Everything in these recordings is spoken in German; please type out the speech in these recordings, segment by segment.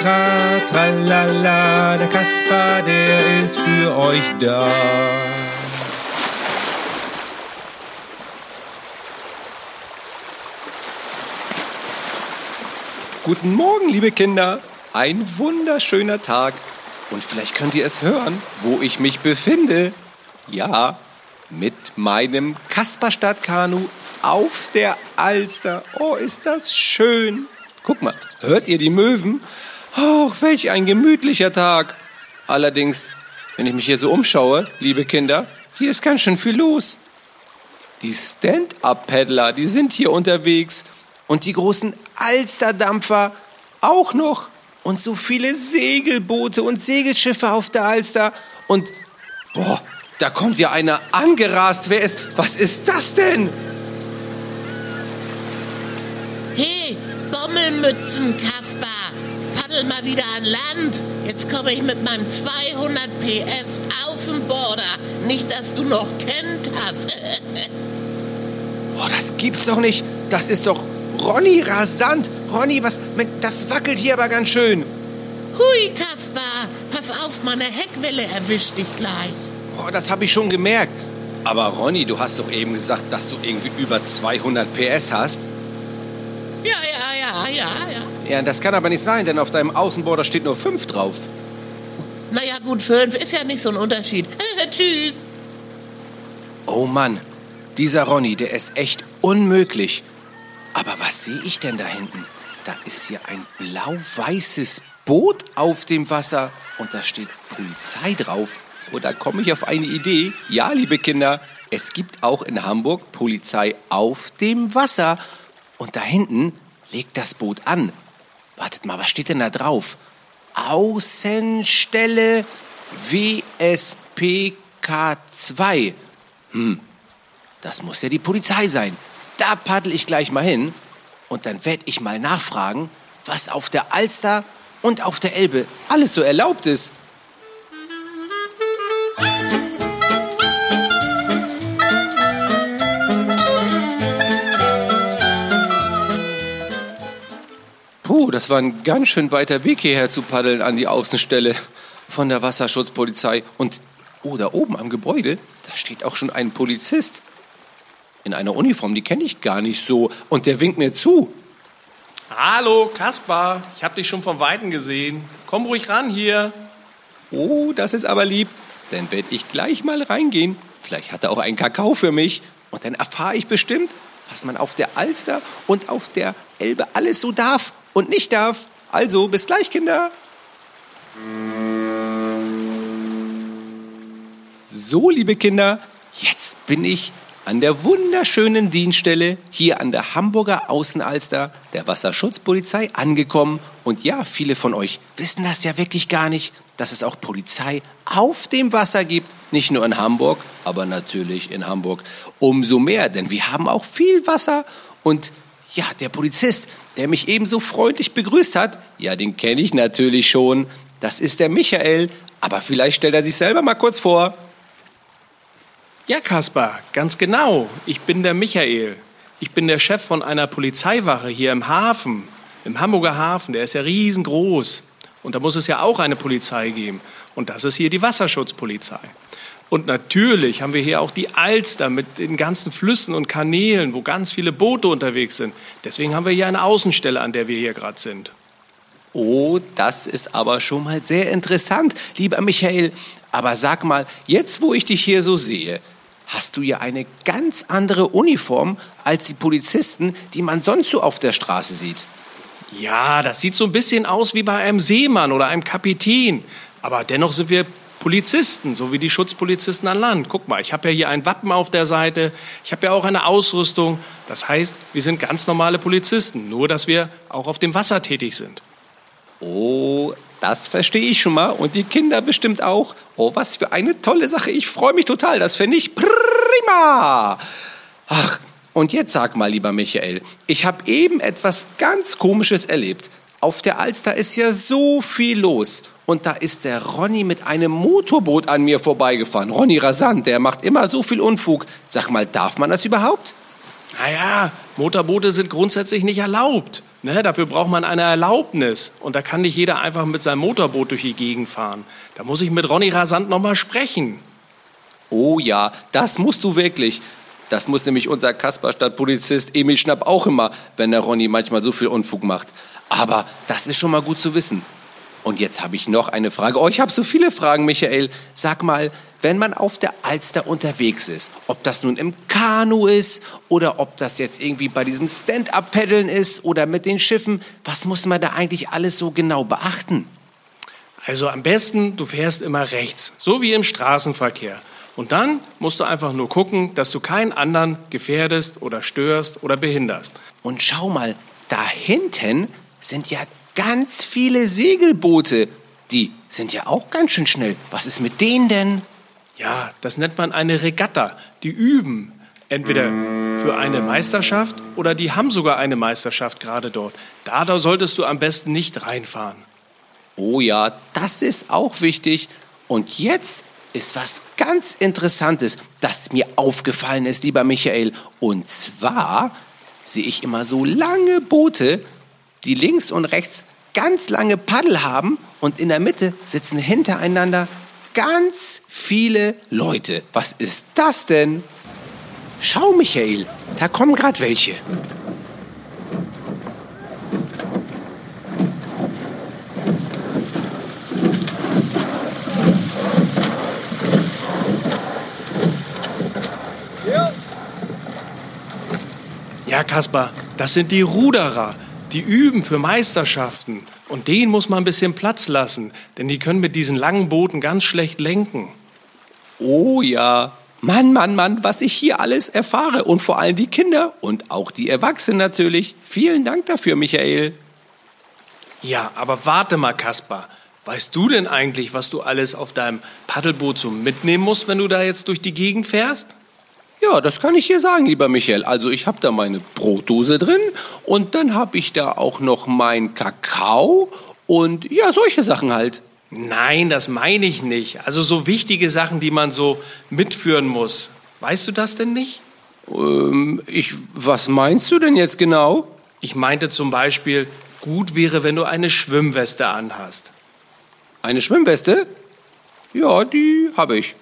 tra, tralala. Der Kasper, der ist für euch da. Guten Morgen, liebe Kinder. Ein wunderschöner Tag. Und vielleicht könnt ihr es hören, wo ich mich befinde. Ja, mit meinem Kasperstadtkanu auf der Alster. Oh, ist das schön. Guck mal, hört ihr die Möwen? Oh, welch ein gemütlicher Tag. Allerdings, wenn ich mich hier so umschaue, liebe Kinder, hier ist ganz schön viel los. Die Stand-Up-Paddler, die sind hier unterwegs. Und die großen Alsterdampfer auch noch. Und so viele Segelboote und Segelschiffe auf der Alster. Und, boah, da kommt ja einer angerast. Wer ist, was ist das denn? Hey, Bommelmützen, Kasper. Paddel mal wieder an Land. Jetzt komme ich mit meinem 200 PS Außenborder. Nicht, dass du noch kennt hast. Boah, das gibt's doch nicht. Das ist doch Ronny rasant. Ronny, was, das wackelt hier aber ganz schön. Hui, Kasper. Pass auf, meine Heckwelle erwischt dich gleich. Boah, das habe ich schon gemerkt. Aber Ronny, du hast doch eben gesagt, dass du irgendwie über 200 PS hast. Ja, ja, ja, ja, ja. Ja, das kann aber nicht sein, denn auf deinem Außenborder steht nur 5 drauf. Naja, gut, fünf ist ja nicht so ein Unterschied. Tschüss. Oh Mann, dieser Ronny, der ist echt unmöglich. Aber was sehe ich denn da hinten? Da ist hier ein blau-weißes Boot auf dem Wasser und da steht Polizei drauf. Und da komme ich auf eine Idee. Ja, liebe Kinder, es gibt auch in Hamburg Polizei auf dem Wasser. Und da hinten legt das Boot an. Wartet mal, was steht denn da drauf? Außenstelle WSPK2. Hm, das muss ja die Polizei sein. Da paddel ich gleich mal hin und dann werde ich mal nachfragen, was auf der Alster und auf der Elbe alles so erlaubt ist. Puh, das war ein ganz schön weiter Weg hierher zu paddeln an die Außenstelle von der Wasserschutzpolizei. Und, oh, da oben am Gebäude, da steht auch schon ein Polizist. In einer Uniform, die kenne ich gar nicht so. Und der winkt mir zu. Hallo, Kaspar. Ich habe dich schon von Weitem gesehen. Komm ruhig ran hier. Oh, das ist aber lieb. Dann werde ich gleich mal reingehen. Vielleicht hat er auch einen Kakao für mich. Und dann erfahre ich bestimmt, was man auf der Alster und auf der Elbe alles so darf und nicht darf. Also, bis gleich, Kinder. So, liebe Kinder, jetzt bin ich an der wunderschönen Dienststelle hier an der Hamburger Außenalster der Wasserschutzpolizei angekommen. Und ja, viele von euch wissen das ja wirklich gar nicht, dass es auch Polizei auf dem Wasser gibt. Nicht nur in Hamburg, aber natürlich in Hamburg umso mehr, denn wir haben auch viel Wasser. Und ja, der Polizist, der mich ebenso freundlich begrüßt hat, ja, den kenne ich natürlich schon. Das ist der Michael. Aber vielleicht stellt er sich selber mal kurz vor. Ja, Kaspar, ganz genau. Ich bin der Michael. Ich bin der Chef von einer Polizeiwache hier im Hafen, im Hamburger Hafen. Der ist ja riesengroß. Und da muss es ja auch eine Polizei geben. Und das ist hier die Wasserschutzpolizei. Und natürlich haben wir hier auch die Alster mit den ganzen Flüssen und Kanälen, wo ganz viele Boote unterwegs sind. Deswegen haben wir hier eine Außenstelle, an der wir hier gerade sind. Oh, das ist aber schon mal sehr interessant, lieber Michael. Aber sag mal, jetzt wo ich dich hier so sehe, hast du ja eine ganz andere Uniform als die Polizisten, die man sonst so auf der Straße sieht. Ja, das sieht so ein bisschen aus wie bei einem Seemann oder einem Kapitän. Aber dennoch sind wir Polizisten, so wie die Schutzpolizisten an Land. Guck mal, ich habe ja hier ein Wappen auf der Seite, ich habe ja auch eine Ausrüstung. Das heißt, wir sind ganz normale Polizisten, nur dass wir auch auf dem Wasser tätig sind. Oh, das verstehe ich schon mal. Und die Kinder bestimmt auch. Oh, was für eine tolle Sache. Ich freue mich total. Das finde ich prima. Ach, und jetzt sag mal, lieber Michael, ich habe eben etwas ganz Komisches erlebt. Auf der Alster ist ja so viel los. Und da ist der Ronny mit einem Motorboot an mir vorbeigefahren. Ronny Rasant, der macht immer so viel Unfug. Sag mal, darf man das überhaupt? Naja, Motorboote sind grundsätzlich nicht erlaubt. Ne, dafür braucht man eine Erlaubnis. Und da kann nicht jeder einfach mit seinem Motorboot durch die Gegend fahren. Da muss ich mit Ronny Rasant noch mal sprechen. Oh ja, das musst du wirklich. Das muss nämlich unser Kasperstadt-Polizist Emil Schnapp auch immer, wenn der Ronny manchmal so viel Unfug macht. Aber das ist schon mal gut zu wissen. Und jetzt habe ich noch eine Frage. Oh, ich habe so viele Fragen, Michael. Sag mal, wenn man auf der Alster unterwegs ist, ob das nun im Kanu ist oder ob das jetzt irgendwie bei diesem Stand-up-Paddeln ist oder mit den Schiffen, was muss man da eigentlich alles so genau beachten? Also am besten, du fährst immer rechts, so wie im Straßenverkehr. Und dann musst du einfach nur gucken, dass du keinen anderen gefährdest oder störst oder behinderst. Und schau mal, da hinten sind ja ganz viele Segelboote. Die sind ja auch ganz schön schnell. Was ist mit denen denn? Ja, das nennt man eine Regatta. Die üben entweder für eine Meisterschaft oder die haben sogar eine Meisterschaft gerade dort. Da, da solltest du am besten nicht reinfahren. Oh ja, das ist auch wichtig. Und jetzt ist was ganz Interessantes, das mir aufgefallen ist, lieber Michael. Und zwar sehe ich immer so lange Boote, die links und rechts ganz lange Paddel haben und in der Mitte sitzen hintereinander ganz viele Leute. Was ist das denn? Schau, Michael, da kommen gerade welche. Ja, Kaspar, das sind die Ruderer. Die üben für Meisterschaften. Und denen muss man ein bisschen Platz lassen, denn die können mit diesen langen Booten ganz schlecht lenken. Oh ja. Mann, Mann, Mann, was ich hier alles erfahre. Und vor allem die Kinder und auch die Erwachsenen natürlich. Vielen Dank dafür, Michael. Ja, aber warte mal, Kaspar. Weißt du denn eigentlich, was du alles auf deinem Paddelboot so mitnehmen musst, wenn du da jetzt durch die Gegend fährst? Ja, das kann ich dir sagen, lieber Michael. Also ich habe da meine Brotdose drin und dann habe ich da auch noch mein Kakao und ja, solche Sachen halt. Nein, das meine ich nicht. Also so wichtige Sachen, die man so mitführen muss. Weißt du das denn nicht? Ähm, ich, was meinst du denn jetzt genau? Ich meinte zum Beispiel, gut wäre, wenn du eine Schwimmweste anhast. Eine Schwimmweste? Ja, die habe ich.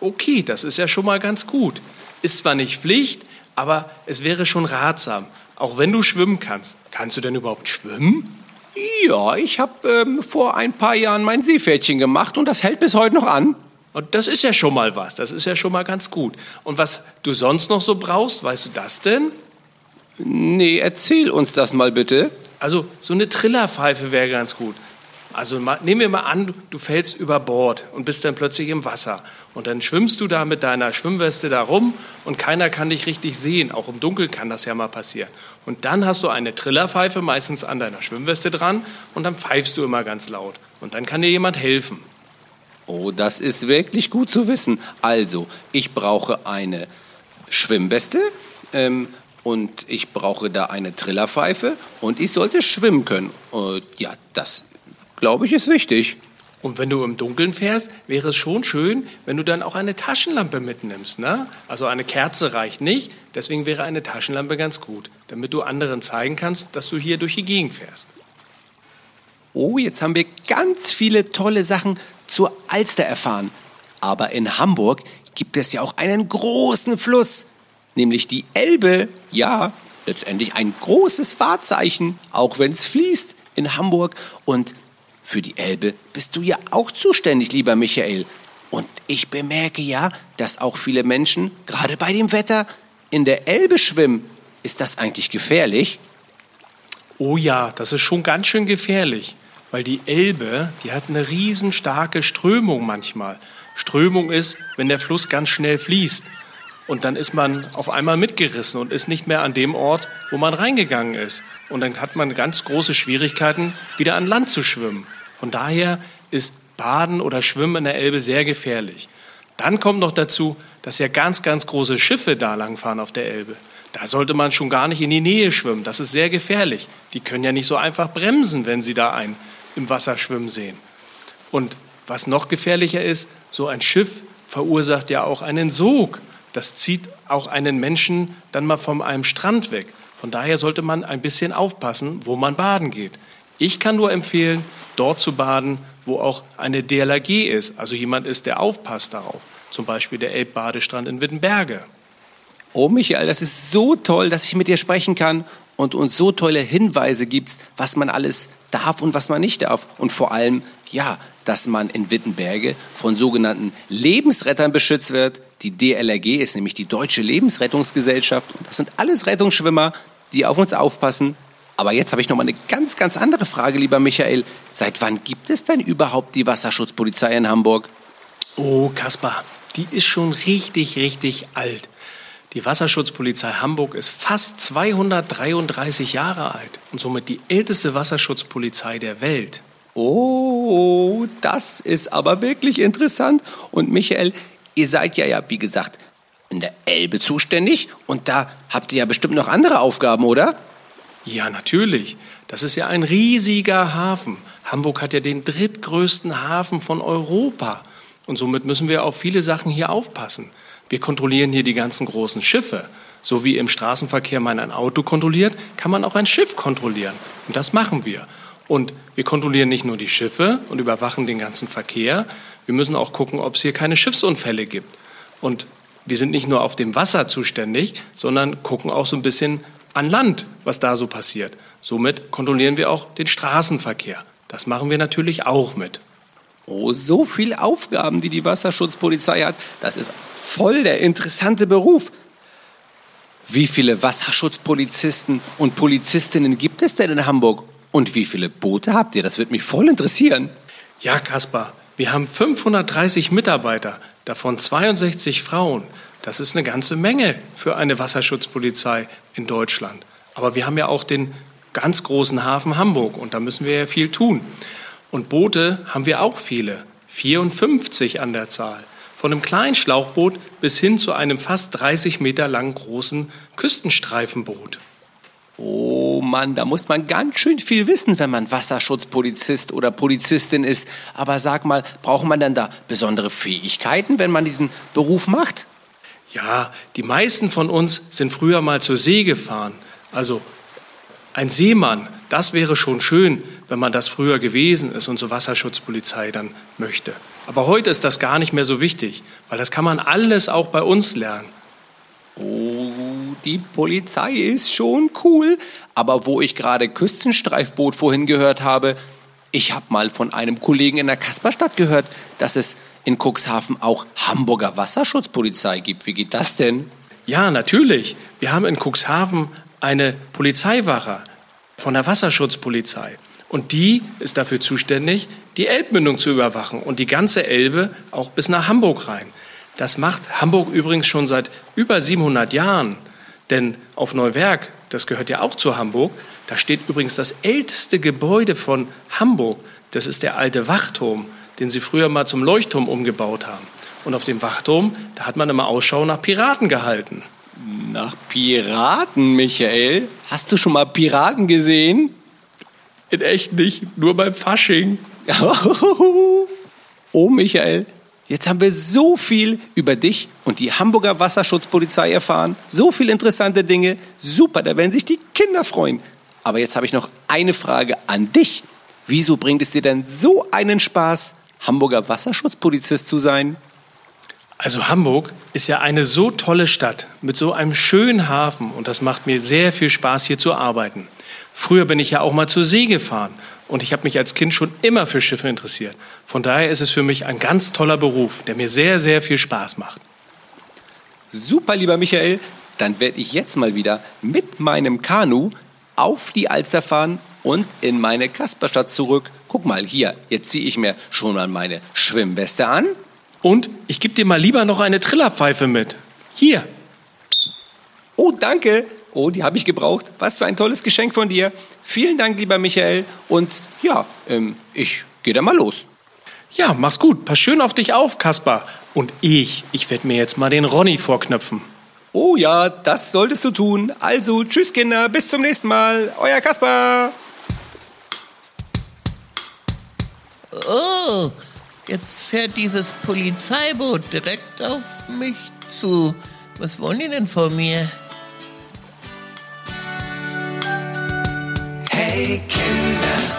Okay, das ist ja schon mal ganz gut. Ist zwar nicht Pflicht, aber es wäre schon ratsam. Auch wenn du schwimmen kannst. Kannst du denn überhaupt schwimmen? Ja, ich habe ähm, vor ein paar Jahren mein Seepferdchen gemacht und das hält bis heute noch an. Und das ist ja schon mal was. Das ist ja schon mal ganz gut. Und was du sonst noch so brauchst, weißt du das denn? Nee, erzähl uns das mal bitte. Also so eine Trillerpfeife wäre ganz gut. Also ma- nehmen wir mal an, du- fällst über Bord und bist dann plötzlich im Wasser. Und dann schwimmst du da mit deiner Schwimmweste da rum und keiner kann dich richtig sehen. Auch im Dunkeln kann das ja mal passieren. Und dann hast du eine Trillerpfeife meistens an deiner Schwimmweste dran und dann pfeifst du immer ganz laut. Und dann kann dir jemand helfen. Oh, das ist wirklich gut zu wissen. Also, ich brauche eine Schwimmweste ähm, und ich brauche da eine Trillerpfeife und ich sollte schwimmen können. Äh, ja, das glaube ich ist wichtig. Und wenn du im Dunkeln fährst, wäre es schon schön, wenn du dann auch eine Taschenlampe mitnimmst. Ne? Also eine Kerze reicht nicht, deswegen wäre eine Taschenlampe ganz gut, damit du anderen zeigen kannst, dass du hier durch die Gegend fährst. Oh, jetzt haben wir ganz viele tolle Sachen zur Alster erfahren. Aber in Hamburg gibt es ja auch einen großen Fluss, nämlich die Elbe. Ja, letztendlich ein großes Wahrzeichen, auch wenn es fließt in Hamburg. Und für die Elbe bist du ja auch zuständig, lieber Michael. Und ich bemerke ja, dass auch viele Menschen, gerade bei dem Wetter, in der Elbe schwimmen. Ist das eigentlich gefährlich? Oh ja, das ist schon ganz schön gefährlich. weil die Elbe, die hat eine riesenstarke Strömung manchmal. Strömung ist, wenn der Fluss ganz schnell fließt. Und dann ist man auf einmal mitgerissen und ist nicht mehr an dem Ort, wo man reingegangen ist. Und dann hat man ganz große Schwierigkeiten, wieder an Land zu schwimmen. Von daher ist Baden oder Schwimmen in der Elbe sehr gefährlich. Dann kommt noch dazu, dass ja ganz, ganz große Schiffe da langfahren auf der Elbe. Da sollte man schon gar nicht in die Nähe schwimmen. Das ist sehr gefährlich. Die können ja nicht so einfach bremsen, wenn sie da einen im Wasser schwimmen sehen. Und was noch gefährlicher ist, so ein Schiff verursacht ja auch einen Sog. Das zieht auch einen Menschen dann mal von einem Strand weg. Von daher sollte man ein bisschen aufpassen, wo man baden geht. Ich kann nur empfehlen, dort zu baden, wo auch eine DLRG ist, also jemand ist, der aufpasst darauf. Zum Beispiel der Elbbadestrand in Wittenberge. Oh Michael, das ist so toll, dass ich mit dir sprechen kann und uns so tolle Hinweise gibst, was man alles darf und was man nicht darf. Und vor allem, ja, dass man in Wittenberge von sogenannten Lebensrettern beschützt wird. Die DLRG ist nämlich die Deutsche Lebensrettungsgesellschaft. Und das sind alles Rettungsschwimmer, die auf uns aufpassen. Aber jetzt habe ich noch mal eine ganz, ganz andere Frage, lieber Michael. Seit wann gibt es denn überhaupt die Wasserschutzpolizei in Hamburg? Oh, Kaspar, die ist schon richtig, richtig alt. Die Wasserschutzpolizei Hamburg ist fast 233 Jahre alt und somit die älteste Wasserschutzpolizei der Welt. Oh, das ist aber wirklich interessant. Und Michael, ihr seid ja, ja, wie gesagt, in der Elbe zuständig und da habt ihr ja bestimmt noch andere Aufgaben, oder? Ja, natürlich. Das ist ja ein riesiger Hafen. Hamburg hat ja den drittgrößten Hafen von Europa. Und somit müssen wir auf viele Sachen hier aufpassen. Wir kontrollieren hier die ganzen großen Schiffe. So wie im Straßenverkehr man ein Auto kontrolliert, kann man auch ein Schiff kontrollieren. Und das machen wir. Und wir kontrollieren nicht nur die Schiffe und überwachen den ganzen Verkehr. Wir müssen auch gucken, ob es hier keine Schiffsunfälle gibt. Und wir sind nicht nur auf dem Wasser zuständig, sondern gucken auch so ein bisschen an Land, was da so passiert. Somit kontrollieren wir auch den Straßenverkehr. Das machen wir natürlich auch mit. Oh, so viele Aufgaben, die die Wasserschutzpolizei hat. Das ist voll der interessante Beruf. Wie viele Wasserschutzpolizisten und Polizistinnen gibt es denn in Hamburg? Und wie viele Boote habt ihr? Das wird mich voll interessieren. Ja, Kaspar, wir haben 530 Mitarbeiter, davon 62 Frauen. Das ist eine ganze Menge für eine Wasserschutzpolizei in Deutschland. Aber wir haben ja auch den ganz großen Hafen Hamburg und da müssen wir ja viel tun. Und Boote haben wir auch viele, 54 an der Zahl. Von einem kleinen Schlauchboot bis hin zu einem fast 30 Meter langen großen Küstenstreifenboot. Oh Mann, da muss man ganz schön viel wissen, wenn man Wasserschutzpolizist oder Polizistin ist. Aber sag mal, braucht man denn da besondere Fähigkeiten, wenn man diesen Beruf macht? Ja, die meisten von uns sind früher mal zur See gefahren. Also ein Seemann, das wäre schon schön, wenn man das früher gewesen ist und zur Wasserschutzpolizei dann möchte. Aber heute ist das gar nicht mehr so wichtig, weil das kann man alles auch bei uns lernen. Oh, die Polizei ist schon cool. Aber wo ich gerade Küstenstreifboot vorhin gehört habe, ich habe mal von einem Kollegen in der Kasperstadt gehört, dass es in Cuxhaven auch Hamburger Wasserschutzpolizei gibt. Wie geht das denn? Ja, natürlich. Wir haben in Cuxhaven eine Polizeiwache von der Wasserschutzpolizei. Und die ist dafür zuständig, die Elbmündung zu überwachen und die ganze Elbe auch bis nach Hamburg rein. Das macht Hamburg übrigens schon seit über 700 Jahren. Denn auf Neuwerk, das gehört ja auch zu Hamburg, da steht übrigens das älteste Gebäude von Hamburg. Das ist der alte Wachturm, den sie früher mal zum Leuchtturm umgebaut haben. Und auf dem Wachturm, da hat man immer Ausschau nach Piraten gehalten. Nach Piraten, Michael? Hast du schon mal Piraten gesehen? In echt nicht, nur beim Fasching. oh, Michael, jetzt haben wir so viel über dich und die Hamburger Wasserschutzpolizei erfahren. So viele interessante Dinge. Super, da werden sich die Kinder freuen. Aber jetzt habe ich noch eine Frage an dich. Wieso bringt es dir denn so einen Spaß, Hamburger Wasserschutzpolizist zu sein? Also Hamburg ist ja eine so tolle Stadt mit so einem schönen Hafen und das macht mir sehr viel Spaß hier zu arbeiten. Früher bin ich ja auch mal zur See gefahren und ich habe mich als Kind schon immer für Schiffe interessiert. Von daher ist es für mich ein ganz toller Beruf, der mir sehr, sehr viel Spaß macht. Super, lieber Michael. Dann werde ich jetzt mal wieder mit meinem Kanu auf die Alster fahren und in meine Kasperstadt zurück. Guck mal hier, jetzt ziehe ich mir schon mal meine Schwimmweste an. Und ich gebe dir mal lieber noch eine Trillerpfeife mit. Hier. Oh, danke. Oh, die habe ich gebraucht. Was für ein tolles Geschenk von dir. Vielen Dank, lieber Michael. Und ja, ähm, ich gehe da mal los. Ja, mach's gut. Pass schön auf dich auf, Kaspar. Und ich, ich werde mir jetzt mal den Ronny vorknöpfen. Oh ja, das solltest du tun. Also, tschüss Kinder, bis zum nächsten Mal. Euer Kaspar. Oh, jetzt fährt dieses Polizeiboot direkt auf mich zu. Was wollen die denn von mir? Hey Kinder,